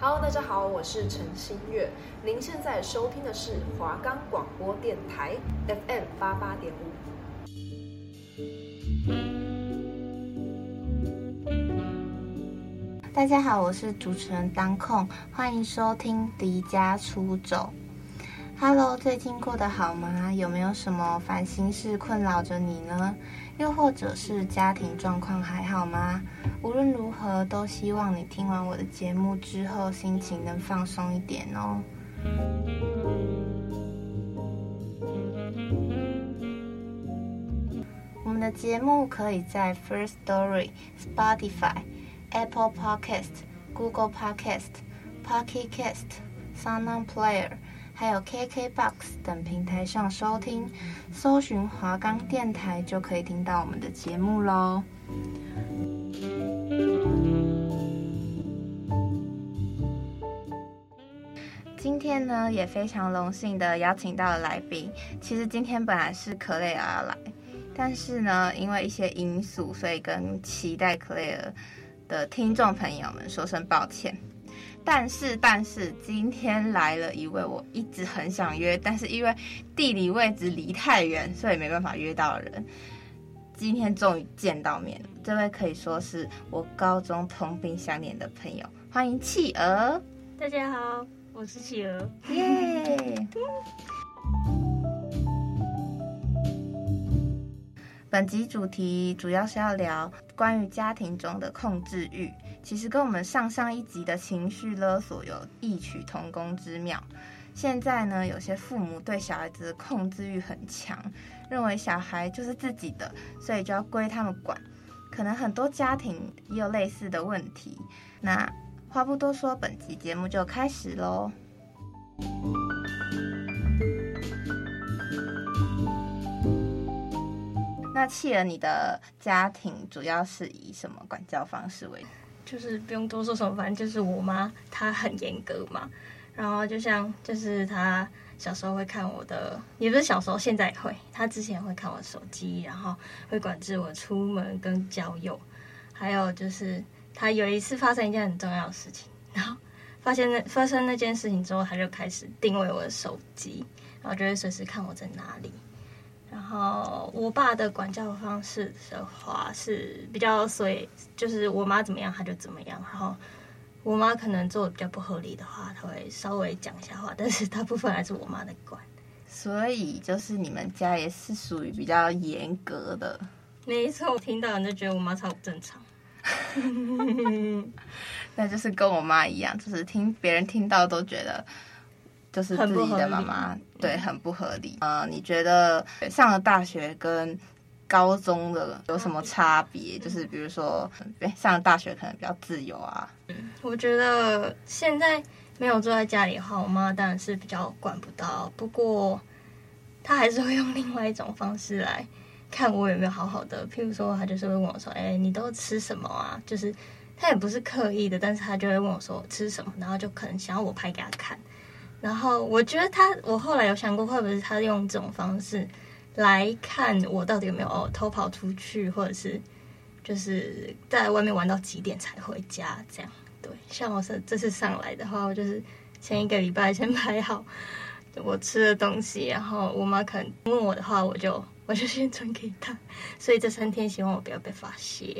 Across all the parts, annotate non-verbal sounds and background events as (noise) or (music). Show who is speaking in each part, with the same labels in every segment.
Speaker 1: Hello，大家好，我是陈新月。您现在收听的是华冈广播电台 FM 八八点五。
Speaker 2: 大家好，我是主持人当控，欢迎收听离家出走。Hello，最近过得好吗？有没有什么烦心事困扰着你呢？又或者是家庭状况还好吗？无论如何，都希望你听完我的节目之后，心情能放松一点哦。我们的节目可以在 First Story、Spotify、Apple Podcast、Google Podcast、Pocket Cast、Sound Player。还有 KKBOX 等平台上收听，搜寻华冈电台就可以听到我们的节目喽。今天呢，也非常荣幸的邀请到了来宾。其实今天本来是克蕾尔要来，但是呢，因为一些因素，所以跟期待克蕾尔的听众朋友们说声抱歉。但是，但是今天来了一位我一直很想约，但是因为地理位置离太远，所以没办法约到的人。今天终于见到面了，这位可以说是我高中同病相怜的朋友，欢迎企鹅。
Speaker 3: 大家好，我是企鹅。
Speaker 2: 耶、yeah! (laughs) 本集主题主要是要聊关于家庭中的控制欲。其实跟我们上上一集的情绪勒索有异曲同工之妙。现在呢，有些父母对小孩子的控制欲很强，认为小孩就是自己的，所以就要归他们管。可能很多家庭也有类似的问题。那话不多说，本集节目就开始喽。那企鹅，你的家庭主要是以什么管教方式为主？
Speaker 3: 就是不用多说什么，反正就是我妈她很严格嘛。然后就像就是她小时候会看我的，也不是小时候，现在也会。她之前会看我的手机，然后会管制我出门跟交友。还有就是她有一次发生一件很重要的事情，然后发现那发生那件事情之后，她就开始定位我的手机，然后就会随时看我在哪里。然后我爸的管教方式的话是比较随，就是我妈怎么样他就怎么样。然后我妈可能做的比较不合理的话，他会稍微讲一下话，但是大部分还是我妈在管。
Speaker 2: 所以就是你们家也是属于比较严格的。
Speaker 3: 没错，我听到你就觉得我妈超不正常。(laughs)
Speaker 2: 那就是跟我妈一样，就是听别人听到都觉得。就是自己的妈妈，对，很不合理。呃，你觉得上了大学跟高中的有什么差别？就是比如说，上了大学可能比较自由啊。
Speaker 3: 嗯，我觉得现在没有坐在家里的话，我妈当然是比较管不到。不过，她还是会用另外一种方式来看我有没有好好的。譬如说，她就是会问我说：“哎，你都吃什么啊？”就是她也不是刻意的，但是她就会问我说：“吃什么？”然后就可能想要我拍给她看。然后我觉得他，我后来有想过，会不会他用这种方式来看我到底有没有偷跑出去，或者是就是在外面玩到几点才回家这样。对，像我是这次上来的话，我就是前一个礼拜先 (laughs) 排好我吃的东西，然后我妈可能问我的话，我就。我就先传给他，所以这三天希望我不要被发现。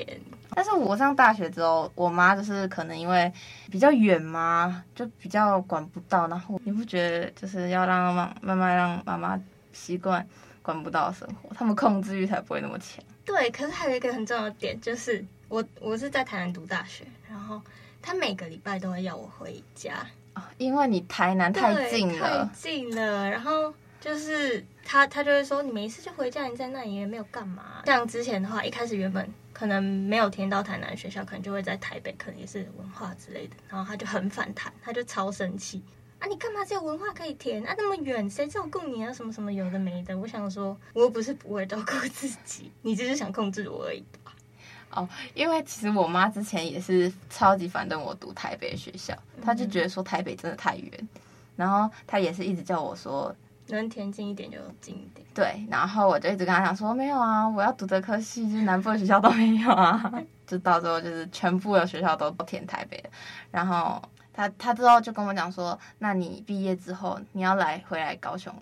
Speaker 2: 但是我上大学之后，我妈就是可能因为比较远嘛，就比较管不到。然后你不觉得就是要让妈慢慢让妈妈习惯管不到的生活，他们控制欲才不会那么强。
Speaker 3: 对，可是还有一个很重要的点，就是我我是在台南读大学，然后他每个礼拜都会要我回家，
Speaker 2: 哦，因为你台南太近了，
Speaker 3: 太近了，然后。就是他，他就会说你没事就回家，你在那里也没有干嘛。像之前的话，一开始原本可能没有填到台南学校，可能就会在台北，可能也是文化之类的。然后他就很反弹，他就超生气啊！你干嘛只有文化可以填啊？那么远，谁照顾你啊？什么什么有的没的。我想说，我又不是不会照顾自己，你只是想控制我而已吧？
Speaker 2: 哦，因为其实我妈之前也是超级反对我读台北学校，她就觉得说台北真的太远，然后她也是一直叫我说。
Speaker 3: 能填近一点就近一点。
Speaker 2: 对，然后我就一直跟他讲说，没有啊，我要读的科系就是南部的学校都没有啊，(laughs) 就到最后就是全部的学校都填台北的。然后他他之后就跟我讲说，那你毕业之后你要来回来高雄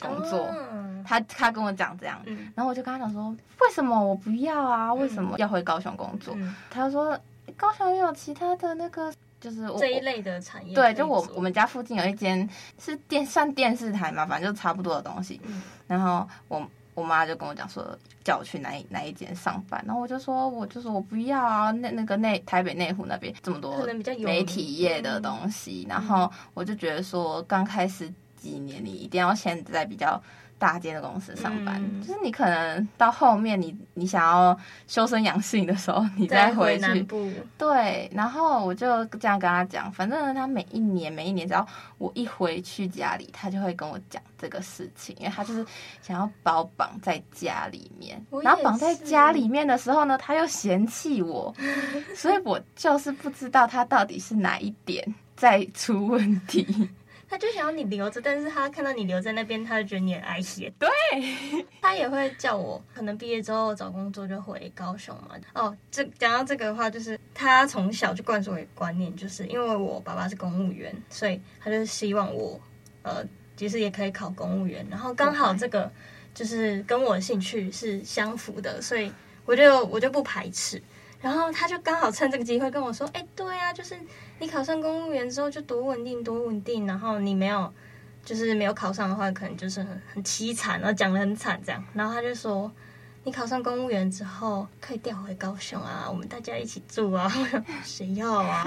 Speaker 2: 工作。哦、他他跟我讲这样，嗯、然后我就跟他讲说，为什么我不要啊？为什么要回高雄工作？嗯、他就说高雄也有其他的那个。就是我
Speaker 3: 这一类的产业，
Speaker 2: 对，就我我们家附近有一间是电算电视台嘛，反正就差不多的东西。嗯、然后我我妈就跟我讲说，叫我去哪哪一间上班，然后我就说，我就说我不要啊，那那个内台北内湖那边这么多媒体业的东西，然后我就觉得说，刚开始几年你一定要先在比较。大间的公司上班，嗯、就是你可能到后面你，你你想要修身养性的时候，你再回去。
Speaker 3: 回。
Speaker 2: 对，然后我就这样跟他讲，反正他每一年每一年，只要我一回去家里，他就会跟我讲这个事情，因为他就是想要把我绑在家里面。然后绑在家里面的时候呢，他又嫌弃我，(laughs) 所以我就是不知道他到底是哪一点在出问题。
Speaker 3: 他就想要你留着，但是他看到你留在那边，他就觉得你很爱惜。
Speaker 2: 对，(laughs)
Speaker 3: 他也会叫我，可能毕业之后找工作就回高雄嘛。哦，这讲到这个的话，就是他从小就灌输观念，就是因为我爸爸是公务员，所以他就希望我，呃，其实也可以考公务员。然后刚好这个就是跟我的兴趣是相符的，所以我就我就不排斥。然后他就刚好趁这个机会跟我说：“哎，对啊，就是你考上公务员之后就多稳定，多稳定。然后你没有，就是没有考上的话，可能就是很很凄惨，然后讲的很惨这样。然后他就说，你考上公务员之后可以调回高雄啊，我们大家一起住啊。(laughs) 谁要啊？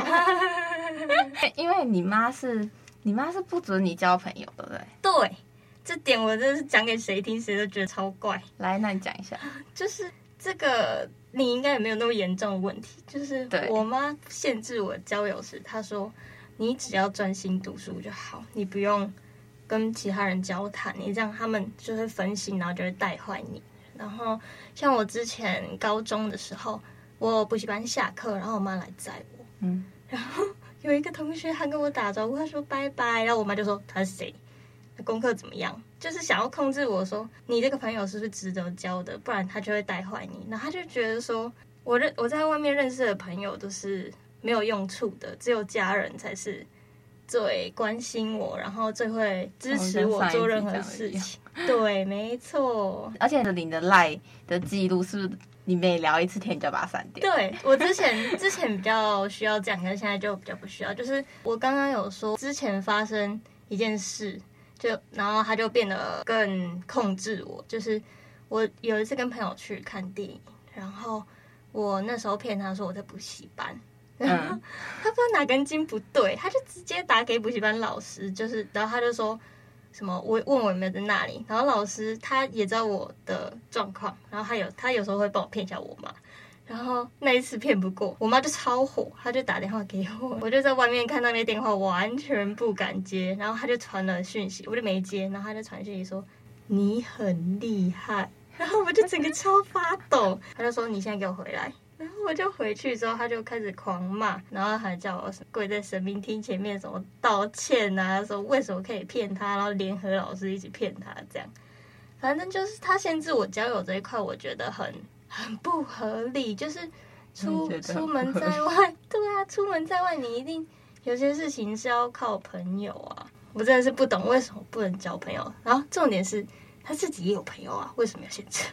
Speaker 3: (laughs)
Speaker 2: 因为你妈是你妈是不准你交朋友，对不对？
Speaker 3: 对，这点我真是讲给谁听，谁都觉得超怪。
Speaker 2: 来，那你讲一下，(laughs)
Speaker 3: 就是这个。”你应该也没有那么严重的问题，就是我妈限制我交友时，她说你只要专心读书就好，你不用跟其他人交谈，你这样他们就会分心，然后就会带坏你。然后像我之前高中的时候，我补习班下课，然后我妈来载我，嗯，然后有一个同学他跟我打招呼，他说拜拜，然后我妈就说他是谁？功课怎么样？就是想要控制我说，你这个朋友是不是值得交的？不然他就会带坏你。那他就觉得说，我认我在外面认识的朋友都是没有用处的，只有家人才是最关心我，然后最会支持我做任何事情。对，没错。
Speaker 2: 而且你的赖的记录是不是你每聊一次天你就把它删掉？
Speaker 3: 对，我之前之前比较需要这样，但现在就比较不需要。就是我刚刚有说，之前发生一件事。就然后他就变得更控制我，就是我有一次跟朋友去看电影，然后我那时候骗他说我在补习班，然后他不知道哪根筋不对，他就直接打给补习班老师，就是然后他就说什么我问我有没有在那里，然后老师他也知道我的状况，然后他有他有时候会帮我骗一下我妈。然后那一次骗不过，我妈就超火，她就打电话给我，我就在外面看到那电话，完全不敢接。然后她就传了讯息，我就没接。然后她就传讯息说你很厉害，(laughs) 然后我就整个超发抖。她就说你现在给我回来。然后我就回去之后，她就开始狂骂，然后还叫我跪在神明厅前面什么道歉啊，说为什么可以骗她，然后联合老师一起骗她这样。反正就是她限制我交友这一块，我觉得很。很不合理，就是出出门在外，对啊，出门在外，你一定有些事情是要靠朋友啊。我真的是不懂为什么不能交朋友。然后重点是他自己也有朋友啊，为什么要限制？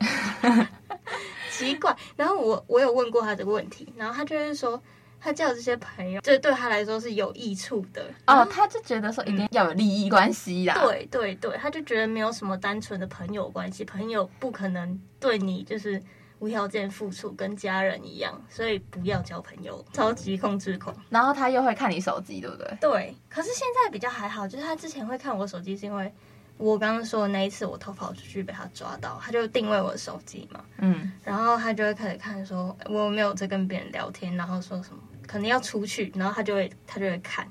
Speaker 3: (laughs) 奇怪。然后我我有问过他这个问题，然后他就是说，他交这些朋友，这对他来说是有益处的。
Speaker 2: 哦，他就觉得说一定要有利益关系啦。
Speaker 3: 对对对，他就觉得没有什么单纯的朋友关系，朋友不可能对你就是。无条件付出，跟家人一样，所以不要交朋友，超级控制狂。
Speaker 2: 然后他又会看你手机，对不对？
Speaker 3: 对。可是现在比较还好，就是他之前会看我手机，是因为我刚刚说的那一次我偷跑出去被他抓到，他就定位我的手机嘛。嗯。然后他就会开始看，说我有没有在跟别人聊天，然后说什么可能要出去，然后他就会他就会看，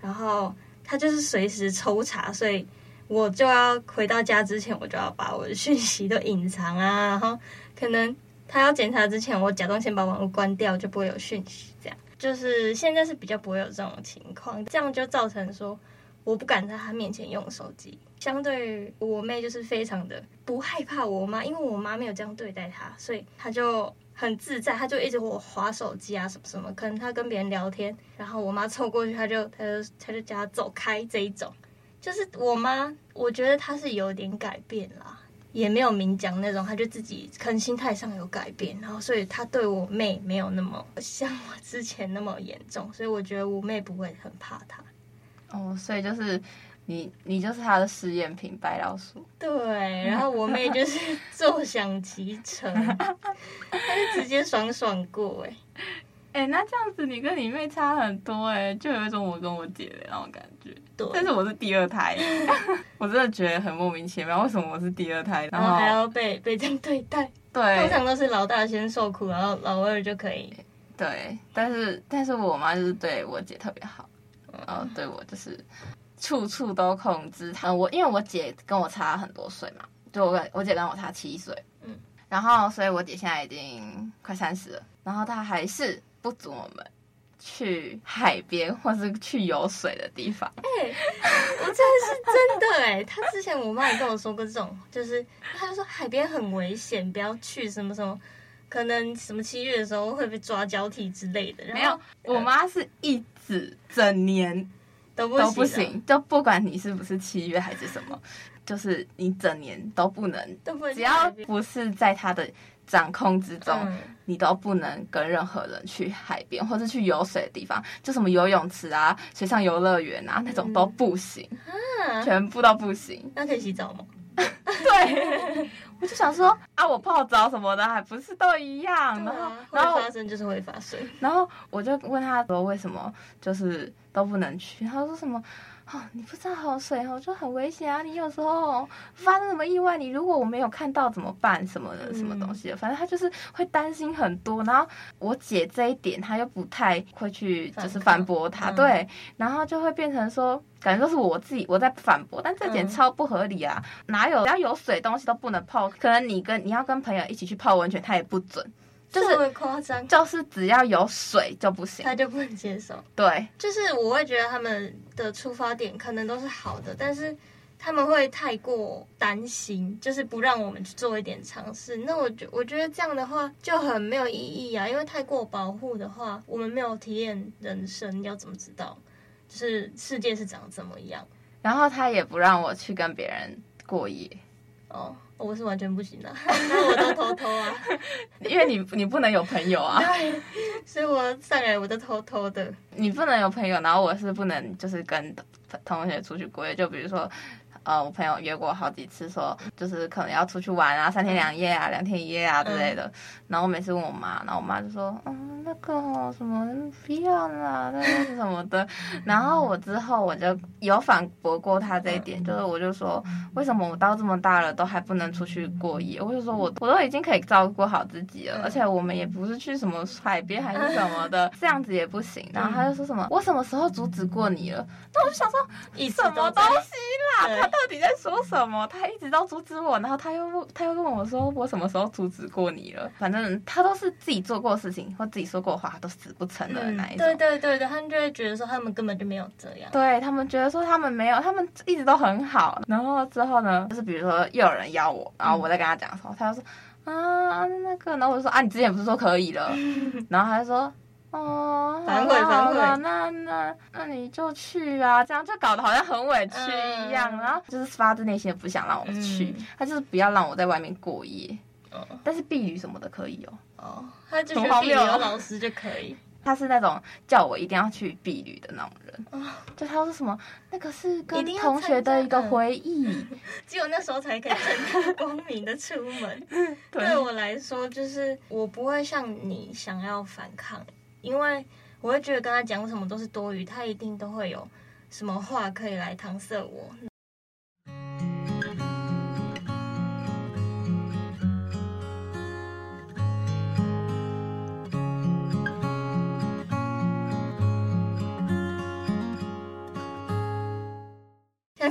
Speaker 3: 然后他就是随时抽查，所以我就要回到家之前，我就要把我的讯息都隐藏啊，然后可能。他要检查之前，我假装先把网络关掉，就不会有讯息。这样就是现在是比较不会有这种情况，这样就造成说我不敢在他面前用手机。相对我妹就是非常的不害怕我妈，因为我妈没有这样对待她，所以她就很自在，她就一直我滑手机啊什么什么，可能她跟别人聊天，然后我妈凑过去，她就她就她就叫她走开这一种。就是我妈，我觉得她是有点改变啦，也没有明讲那种，他就自己可能心态上有改变，然后所以他对我妹没有那么像我之前那么严重，(laughs) 所以我觉得我妹不会很怕他。
Speaker 2: 哦，所以就是。你你就是他的试验品，白老鼠。
Speaker 3: 对，然后我妹就是坐享其成，(laughs) 她就直接爽爽过哎。
Speaker 2: 哎、欸，那这样子你跟你妹差很多哎，就有一种我跟我姐的那种感觉。
Speaker 3: 对，
Speaker 2: 但是我是第二胎，(laughs) 我真的觉得很莫名其妙，为什么我是第二胎，
Speaker 3: 然后还要被被这样对待？
Speaker 2: 对，
Speaker 3: 通常都是老大先受苦，然后老二就可以。
Speaker 2: 对，但是但是我妈就是对我姐特别好，然后对我就是。处处都控制她，我因为我姐跟我差很多岁嘛，就我我姐跟我差七岁，嗯，然后所以我姐现在已经快三十了，然后她还是不准我们去海边或是去有水的地方。
Speaker 3: 哎、欸，我真的是真的哎，他之前我妈也跟我说过这种，就是他就说海边很危险，不要去什么什么，可能什么七月的时候会被抓交替之类的。然后
Speaker 2: 没有，我妈是一直整年。
Speaker 3: 都不行，
Speaker 2: 都不行，就不管你是不是七月还是什么，就是你整年都不能，
Speaker 3: 都不能，
Speaker 2: 只要不是在他的掌控之中，
Speaker 3: 嗯，
Speaker 2: 你都不能跟任何人去海边或是去游水的地方，就什么游泳池啊、水上游乐园啊那种都不行，
Speaker 3: 嗯，
Speaker 2: 全部都不行。
Speaker 3: 那可以洗澡吗？(laughs)
Speaker 2: 对，我就想说啊，我泡澡什么的还不是都一样，啊，然后然后
Speaker 3: 会发生就是会发生，
Speaker 2: 然后我就问他说为什么就是都不能去，他说什么？哦，你不知道好水哦，就很危险啊！你有时候发生什么意外，你如果我没有看到怎么办？什么的，什么东西的？反正他就是会担心很多。然后我姐这一点，他又不太会去，就是反驳他。对，然后就会变成说，感觉都是我自己我在反驳，但这点超不合理啊！哪有只要有水东西都不能泡？可能你跟你要跟朋友一起去泡温泉，他也不准。就是
Speaker 3: 夸张，
Speaker 2: 就是只要有水就不行，
Speaker 3: 他就不能接受。
Speaker 2: 对，
Speaker 3: 就是我会觉得他们的出发点可能都是好的，但是他们会太过担心，就是不让我们去做一点尝试。那我觉我觉得这样的话就很没有意义啊，因为太过保护的话，我们没有体验人生，要怎么知道就是世界是长怎么样？
Speaker 2: 然后他也不让我去跟别人过夜。
Speaker 3: 哦。我是完全不行的，(laughs) 那我都偷偷啊，(laughs)
Speaker 2: 因为你你不能有朋友啊，
Speaker 3: 对，所以我上来我都偷偷的，
Speaker 2: 你不能有朋友，然后我是不能就是跟同学出去过夜，就比如说。呃，我朋友约过好几次，说就是可能要出去玩啊，三天两夜啊，两天一夜啊之类的。然后我每次问我妈，然后我妈就说，嗯，那个什么不要啦，那个什么的。然后我之后我就有反驳过她这一点，就是我就说，为什么我到这么大了都还不能出去过夜？我就说我我都已经可以照顾好自己了，而且我们也不是去什么海边还是什么的，(laughs) 这样子也不行。然后她就说什么，我什么时候阻止过你了？那我就想说，你什么东西啦？到底在说什么？他一直都阻止我，然后他又问，他又问我说：“我什么时候阻止过你了？”反正他都是自己做过事情或自己说过话，都死不承认的那一种。
Speaker 3: 对对对对，他们就会觉得说他们根本就没有这样。
Speaker 2: 对他们觉得说他们没有，他们一直都很好。然后之后呢，就是比如说又有人邀我，然后我在跟他讲的时候，他就说：“啊，那个。”然后我就说：“啊，你之前不是说可以了？” (laughs) 然后他就说。哦，反悔反悔，那那那你就去啊，这样就搞得好像很委屈一样，嗯、然后就是发自内心的不想让我去，嗯、他就是不要让我在外面过夜，哦、但是避雨什么的可以哦，
Speaker 3: 哦，他就觉得毕旅有老师就可以，
Speaker 2: 他是那种叫我一定要去避旅的那种人，哦、就他说什么那个是跟同学的一个回忆，(laughs)
Speaker 3: 只有那时候才可以正大 (laughs) 光明的出门。对，对我来说，就是我不会像你想要反抗。因为我会觉得跟他讲什么都是多余，他一定都会有什么话可以来搪塞我。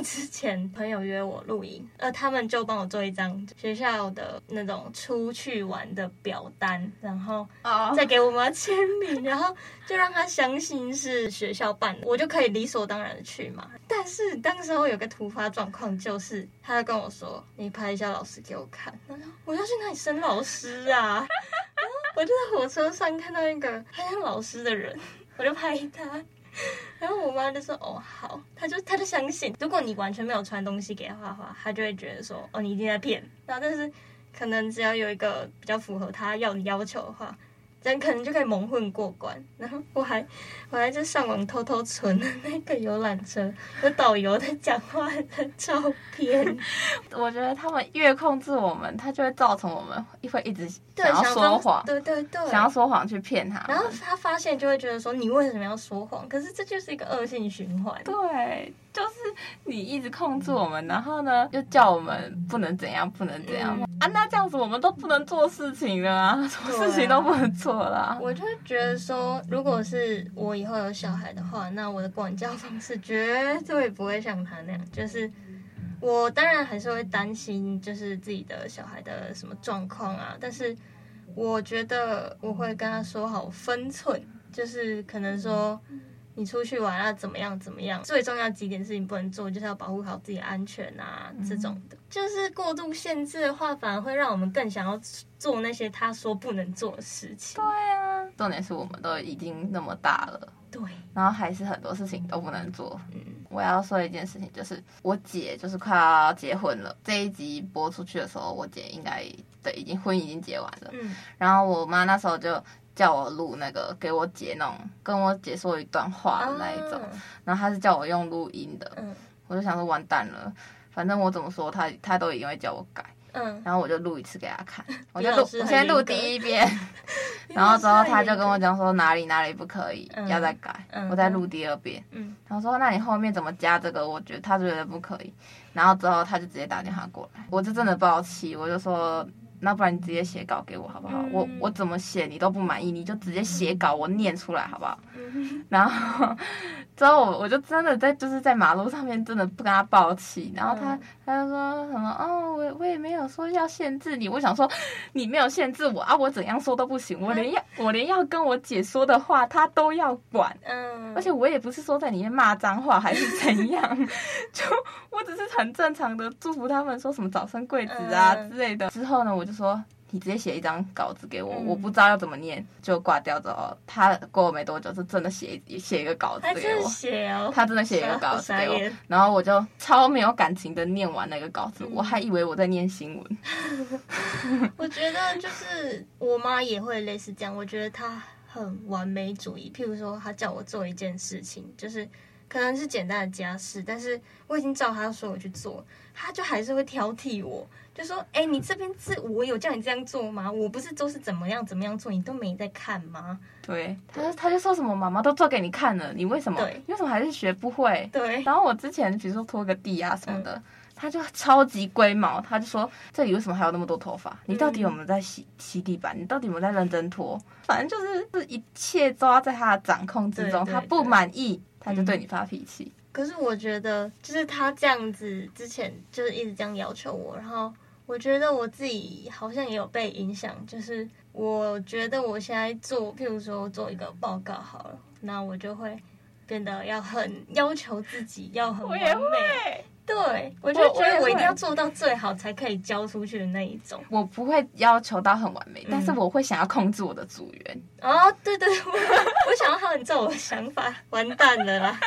Speaker 3: 之前朋友约我露营，呃，他们就帮我做一张学校的那种出去玩的表单，然后再给我妈签名，然后就让他相信是学校办的，我就可以理所当然的去嘛。但是当时候有个突发状况，就是他跟我说：“你拍一下老师给我看。”然后我要去哪里生老师啊？(laughs) 我就在火车上看到一个很像老师的人，我就拍他。(laughs) 然后我妈就说：“哦，好。”她就她就相信，如果你完全没有传东西给她的话，她就会觉得说：“哦，你一定在骗。”然后但是可能只要有一个比较符合她要的要求的话。人可能就可以蒙混过关，然后我还我还在上网偷偷存了那个游览车有导游在讲话的照片。(laughs)
Speaker 2: 我觉得他们越控制我们，他就会造成我们会一直想要说谎，
Speaker 3: 对对对，
Speaker 2: 想要说谎去骗他。
Speaker 3: 然后他发现就会觉得说，你为什么要说谎？可是这就是一个恶性循环。
Speaker 2: 对。就是你一直控制我们，然后呢，又叫我们不能怎样，不能怎样、嗯、啊？那这样子我们都不能做事情了啊，什么事情都不能做了、啊。
Speaker 3: 我就觉得说，如果是我以后有小孩的话，那我的管教方式绝对不会像他那样。就是我当然还是会担心，就是自己的小孩的什么状况啊，但是我觉得我会跟他说好分寸，就是可能说。你出去玩啊怎么样怎么样？最重要几点事情不能做，就是要保护好自己的安全啊，嗯、这种的。就是过度限制的话，反而会让我们更想要做那些他说不能做的事情。
Speaker 2: 对啊，重点是我们都已经那么大了，
Speaker 3: 对，
Speaker 2: 然后还是很多事情都不能做。嗯，我要说一件事情，就是我姐就是快要结婚了。这一集播出去的时候，我姐应该对已经婚已经结完了。嗯，然后我妈那时候就。叫我录那个给我姐那种跟我姐说一段话的那一种，然后他是叫我用录音的，我就想说完蛋了，反正我怎么说他他都一定会叫我改，然后我就录一次给他看，(laughs) 我就录我先录第一遍，(laughs) 然后之后他就跟我讲说哪里哪里不可以，要再改，我再录第二遍，然后说那你后面怎么加这个？我觉得他觉得不可以，然后之后他就直接打电话过来，我就真的爆气，我就说。那不然你直接写稿给我好不好？嗯、我我怎么写你都不满意，你就直接写稿，我念出来好不好？嗯、然后之后我我就真的在就是在马路上面真的不跟他抱气，然后他、嗯、他就说什么哦，我我也没有说要限制你，我想说你没有限制我啊，我怎样说都不行，我连要我连要跟我姐说的话他都要管，嗯，而且我也不是说在里面骂脏话还是怎样，(laughs) 就我只是很正常的祝福他们说什么早生贵子啊之类的，之后呢我就。说你直接写一张稿子给我，嗯、我不知道要怎么念，就挂掉之后，他过了没多久是真的写写一个稿子给我，写哦，他真的写一个稿子给我，然后我就超没有感情的念完那个稿子，嗯、我还以为我在念新闻。(laughs)
Speaker 3: 我觉得就是我妈也会类似这样，我觉得她很完美主义。譬如说，她叫我做一件事情，就是可能是简单的家事，但是我已经照他说我去做，他就还是会挑剔我。就说，哎、欸，你这边是我有叫你这样做吗？我不是都是怎么样怎么样做，你都没在看吗？
Speaker 2: 对，他他就说什么妈妈都做给你看了，你为什么？对，为什么还是学不会？
Speaker 3: 对。
Speaker 2: 然后我之前比如说拖个地啊什么的，嗯、他就超级龟毛，他就说这里为什么还有那么多头发？你到底有没有在洗洗地板？你到底有没有在认真拖？反正就是是一切都要在他的掌控之中，他不满意他就对你发脾气。
Speaker 3: 可是我觉得，就是他这样子之前就是一直这样要求我，然后。我觉得我自己好像也有被影响，就是我觉得我现在做，譬如说做一个报告好了，那我就会变得要很要求自己，要很完美。对，我就觉得我一定要做到最好才可以交出去的那一种。
Speaker 2: 我不会要求到很完美，嗯、但是我会想要控制我的组员。
Speaker 3: 哦，对对，我我想要他们照我的想法，完蛋了啦，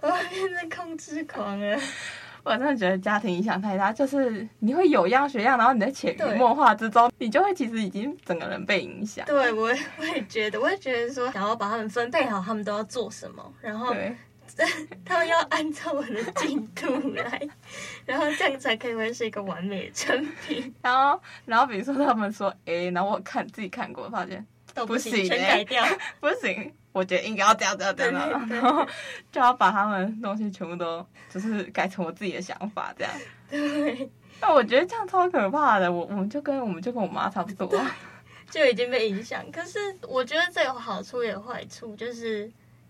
Speaker 3: 我变成控制狂了。(laughs)
Speaker 2: 我真的觉得家庭影响太大，就是你会有样学样，然后你在潜移默化之中，你就会其实已经整个人被影响。
Speaker 3: 对，我我也觉得，我也觉得说，想要把他们分配好，他们都要做什么，然后对 (laughs) 他们要按照我的进度来，然后这样才可以会是一个完美的成品。(laughs)
Speaker 2: 然后，然后比如说他们说 A，然后我看自己看过，发现
Speaker 3: 都不行，不行，全改掉，(laughs)
Speaker 2: 不行。我觉得应该要这样这样这样，然后就要把他们东西全部都就是改成我自己的想法这样。
Speaker 3: 对。
Speaker 2: 那我觉得这样超可怕的，我我们就跟我们就跟我妈差不多，
Speaker 3: 就已经被影响。可是我觉得这有好处也有坏处，就是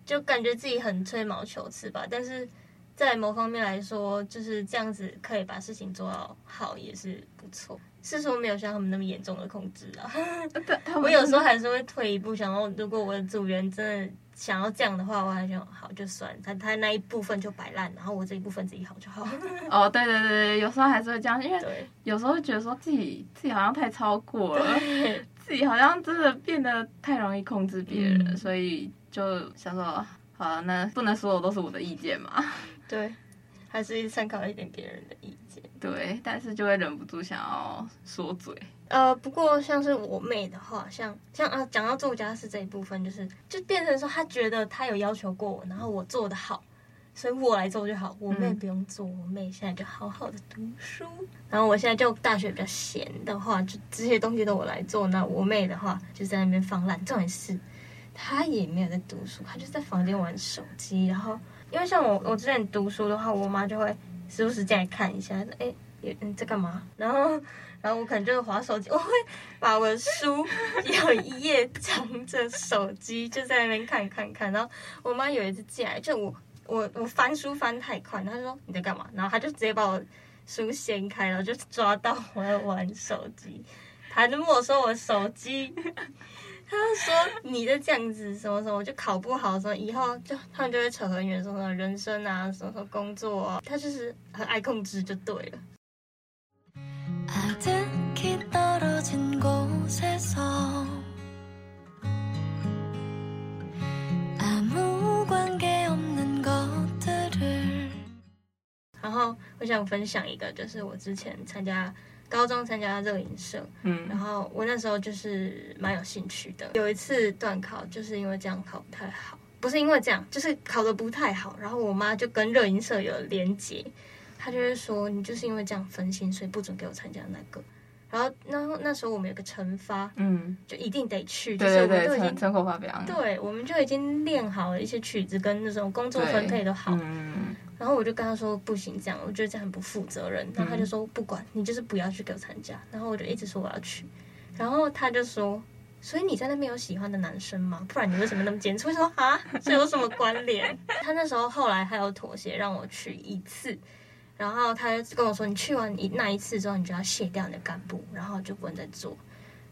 Speaker 3: 就感觉自己很吹毛求疵吧。但是在某方面来说，就是这样子可以把事情做到好，也是不错。是说没有像他们那么严重的控制啊。(laughs) 我有时候还是会退一步，想说如果我的组员真的想要这样的话，我还想好就算他他那一部分就摆烂，然后我这一部分自己好就好。(laughs)
Speaker 2: 哦，对对对对，有时候还是会这样，因为有时候会觉得说自己自己好像太超过了，自己好像真的变得太容易控制别人，嗯、所以就想说。好，那不能所有都是我的意见嘛？(laughs)
Speaker 3: 对，还是参考一点别人的意见。(laughs)
Speaker 2: 对，但是就会忍不住想要说嘴。
Speaker 3: 呃，不过像是我妹的话，像像啊，讲到做家事这一部分，就是就变成说，她觉得她有要求过我，然后我做的好，所以我来做就好，我妹不用做。嗯、我妹现在就好好的读书，然后我现在就大学比较闲的话，就这些东西都我来做。那我妹的话就在那边放烂，重点是。他也没有在读书，他就在房间玩手机。然后，因为像我，我之前读书的话，我妈就会时不时进来看一下，哎，你在干嘛？(laughs) 然后，然后我可能就是划手机，我会把我的书有一页 (laughs) 藏着手机，就在那边看看看。然后我妈有一次进来，就我我我翻书翻太快，她说你在干嘛？然后她就直接把我书掀开，然后就抓到我在玩手机，她就没收我手机。他说你的这样子什么什么就考不好，什么以后就他们就会扯很远，什么人生啊，什么什么工作啊，他就是很爱控制就对了。然后我想分享一个，就是我之前参加。高中参加热音社，嗯，然后我那时候就是蛮有兴趣的。有一次段考，就是因为这样考不太好，不是因为这样，就是考的不太好。然后我妈就跟热音社有连结，她就会说你就是因为这样分心，所以不准给我参加那个。然后，那时候我们有个惩罚，嗯，就一定得去，就是我们都已经
Speaker 2: 成果发表，
Speaker 3: 对，我们就已经练好了一些曲子跟那种工作分配都好，嗯。然后我就跟他说不行，这样我觉得这样很不负责任。然后他就说不管你就是不要去给我参加。然后我就一直说我要去。然后他就说，所以你在那边有喜欢的男生吗？不然你为什么那么坚持？我说啊，这有什么关联？(laughs) 他那时候后来还有妥协，让我去一次。然后他就跟我说，你去完一那一次之后，你就要卸掉你的干部，然后就不能再做。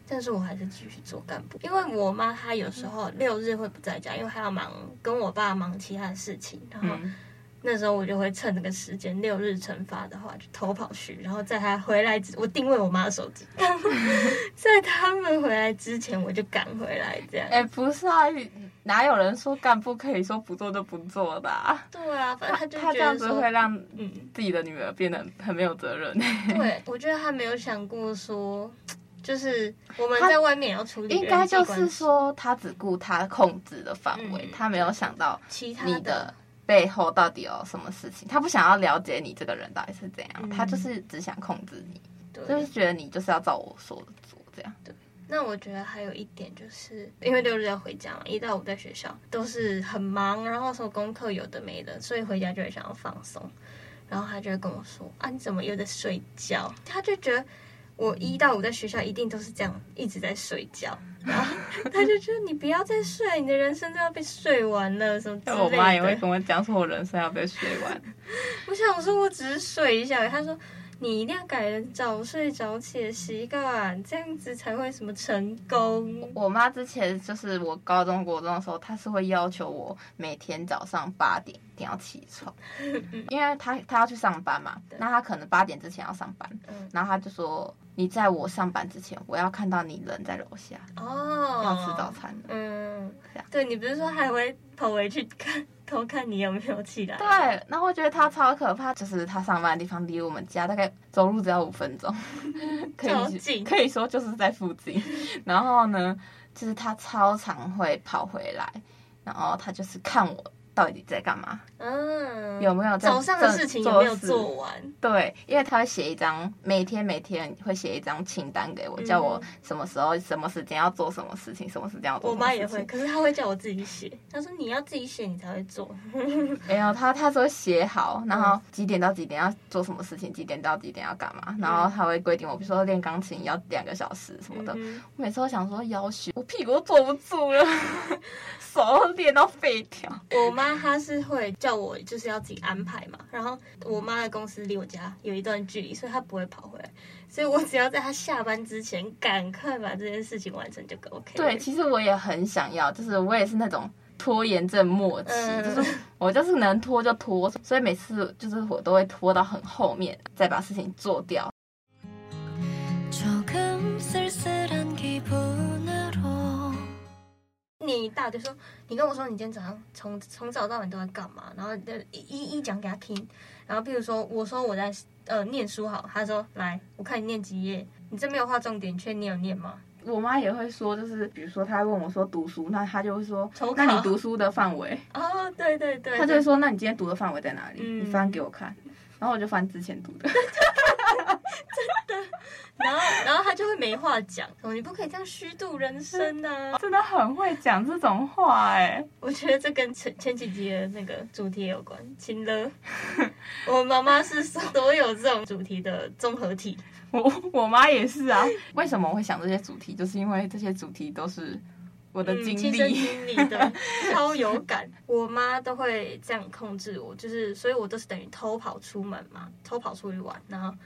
Speaker 3: 但是我还是继续做干部，因为我妈她有时候六日会不在家，因为她要忙跟我爸忙其他的事情，然后。那时候我就会趁这个时间，六日惩罚的话就偷跑去，然后在他回来之，我定位我妈的手机，(laughs) 在他们回来之前我就赶回来，这样。
Speaker 2: 哎、欸，不是啊，哪有人说干部可以说不做就不做的、啊？
Speaker 3: 对啊，反正他就
Speaker 2: 他这样子会让嗯自己的女儿变得很没有责任。
Speaker 3: 对，(laughs) 我觉得他没有想过说，就是我们在外面也要处理，
Speaker 2: 应该就是说他只顾他控制的范围，嗯、他没有想到其他的。背后到底有什么事情？他不想要了解你这个人到底是怎样，嗯、他就是只想控制你，就是觉得你就是要照我说的做这样。
Speaker 3: 对，那我觉得还有一点就是，因为六日要回家嘛，一到五在学校都是很忙，然后说功课有的没的，所以回家就会想要放松。然后他就会跟我说：“啊，你怎么又在睡觉？”他就觉得。我一到五在学校一定都是这样，一直在睡觉，然后他就觉得你不要再睡，你的人生都要被睡完了，什么之类的。
Speaker 2: 我妈也会跟我讲说，我人生要被睡完。(laughs)
Speaker 3: 我想说，我只是睡一下。他说。你一定要改早睡早起的习惯，这样子才会什么成功。
Speaker 2: 我妈之前就是我高中国中的时候，她是会要求我每天早上八点一定要起床，(laughs) 因为她她要去上班嘛，那她可能八点之前要上班，嗯、然后她就说，你在我上班之前，我要看到你人在楼下哦，要吃早餐的，嗯，这样
Speaker 3: 对，你不是说还会跑回去看？偷看你有没有起来？
Speaker 2: 对，然后我觉得他超可怕，就是他上班的地方离我们家大概走路只要五分钟，可以近可以说就是在附近。然后呢，就是他超常会跑回来，然后他就是看我。到底在干嘛？嗯，有没有在
Speaker 3: 早上的事情有没有做完？
Speaker 2: 对，因为他会写一张，每天每天会写一张清单给我，嗯、叫我什么时候、什么时间要做什么事情，什么时间要做。
Speaker 3: 我妈也会，可是她会叫我自己写。她说你要自己写，你才会做。(laughs)
Speaker 2: 没有，她她说写好，然后几点到几点要做什么事情，几点到几点要干嘛，然后她会规定我，比如说练钢琴要两个小时什么的。嗯、我每次都想说要学，我屁股都坐不住了，(laughs) 手练到废掉。
Speaker 3: 我妈。妈她是会叫我就是要自己安排嘛，然后我妈的公司离我家有一段距离，所以他不会跑回来，所以我只要在他下班之前赶快把这件事情完成就 OK。
Speaker 2: 对，其实我也很想要，就是我也是那种拖延症末期，就是我就是能拖就拖，所以每次就是我都会拖到很后面再把事情做掉。
Speaker 3: 你大就说，你跟我说你今天早上从从早到晚都在干嘛，然后一一一讲给他听。然后比如说我说我在呃念书好，他说来我看你念几页，你这没有画重点，确定你有念吗？
Speaker 2: 我妈也会说，就是比如说她问我说读书，那她就会说，那你读书的范围
Speaker 3: 哦，对对对，
Speaker 2: 她就会说，那你今天读的范围在哪里？嗯、你翻给我看，然后我就翻之前读的。(laughs)
Speaker 3: 真的。然后，然后他就会没话讲，说你不可以这样虚度人生啊！(laughs)
Speaker 2: 真的很会讲这种话哎，
Speaker 3: 我觉得这跟前前几集的那个主题有关，亲了。(laughs) 我妈妈是所有这种主题的综合体，
Speaker 2: 我我妈也是啊。为什么我会想这些主题？就是因为这些主题都是我的
Speaker 3: 经历，经历的，(laughs) 超有感。我妈都会这样控制我，就是所以，我都是等于偷跑出门嘛，偷跑出去玩，然后。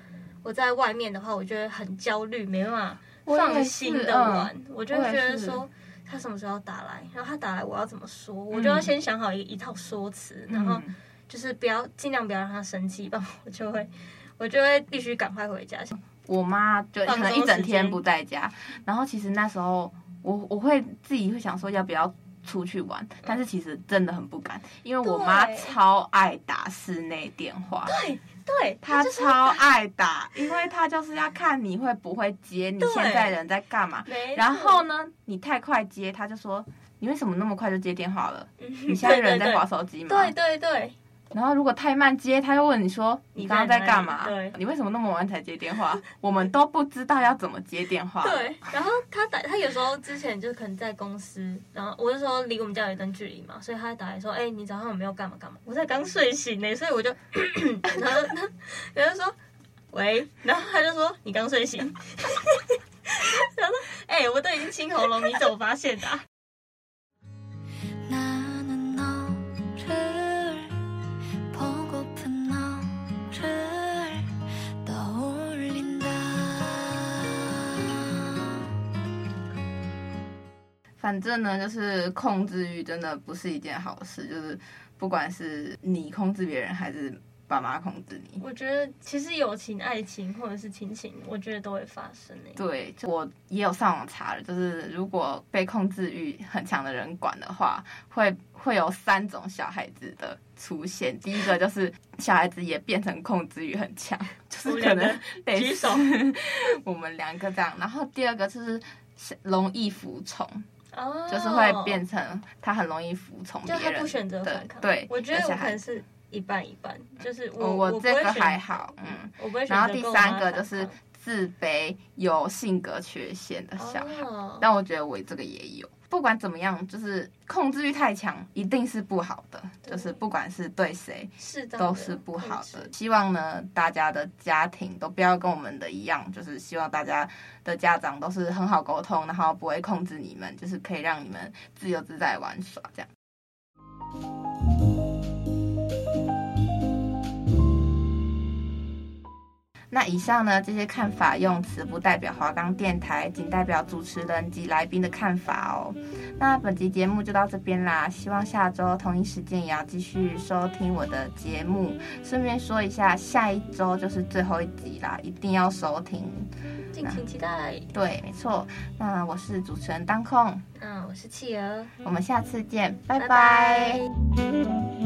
Speaker 3: 我在外面的话，我觉得很焦虑，没办法放心的玩。我，我就觉得说他什么时候打来，然后他打来我要怎么说，嗯、我就要先想好一一套说辞，然后就是不要尽量不要让他生气，吧我就会 (laughs) 我就会必须赶快回家。
Speaker 2: 我妈就可能一整天不在家，然后其实那时候我我会自己会想说要不要出去玩，但是其实真的很不敢，因为我妈超爱打室内电话。
Speaker 3: 对。对，
Speaker 2: 她超爱打，因为她就是要看你会不会接，你现在人在干嘛。然后呢，你太快接，她就说你为什么那么快就接电话了？你现在人在玩手机吗？
Speaker 3: 对对对。
Speaker 2: 然后如果太慢接，他又问你说你刚刚在干嘛？对，你为什么那么晚才接电话？我们都不知道要怎么接电话。
Speaker 3: 对，然后他打，他有时候之前就可能在公司，然后我就说离我们家有一段距离嘛，所以他打来说，哎，你早上有没有干嘛干嘛？我才刚睡醒呢，所以我就，(laughs) 然后他，然后说，喂，然后他就说你刚睡醒，(laughs) 然后说，哎，我都已经清喉咙，你怎么发现的？
Speaker 2: 反正呢，就是控制欲真的不是一件好事。就是不管是你控制别人，还是爸妈控制你，
Speaker 3: 我觉得其实友情、爱情或者是亲情，我觉得都会发生。
Speaker 2: 对，我也有上网查了，就是如果被控制欲很强的人管的话，会会有三种小孩子的出现。第一个就是小孩子也变成控制欲很强，就是可能 (laughs) 得手 (laughs) 我们两个这样。然后第二个就是容易服从。哦，就是会变成他很容易服从别人，
Speaker 3: 就他不选择反抗。
Speaker 2: 对，
Speaker 3: 我觉得我可能是一半一半，就是我
Speaker 2: 我这个还好，嗯，
Speaker 3: 我不会选择。
Speaker 2: 然后第三个就是自卑、有性格缺陷的小孩，但我觉得我这个也有。不管怎么样，就是控制欲太强，一定是不好的。就是不管是对谁，是都是不好的。希望呢，大家的家庭都不要跟我们的一样，就是希望大家的家长都是很好沟通，然后不会控制你们，就是可以让你们自由自在玩耍这样。那以上呢，这些看法用词不代表华冈电台，仅代表主持人及来宾的看法哦。那本集节目就到这边啦，希望下周同一时间也要继续收听我的节目。顺便说一下，下一周就是最后一集啦，一定要收听，
Speaker 3: 敬请期待。
Speaker 2: 对，没错。那我是主持人当空，
Speaker 3: 嗯，我是企鹅，
Speaker 2: 我们下次见，拜拜。拜拜。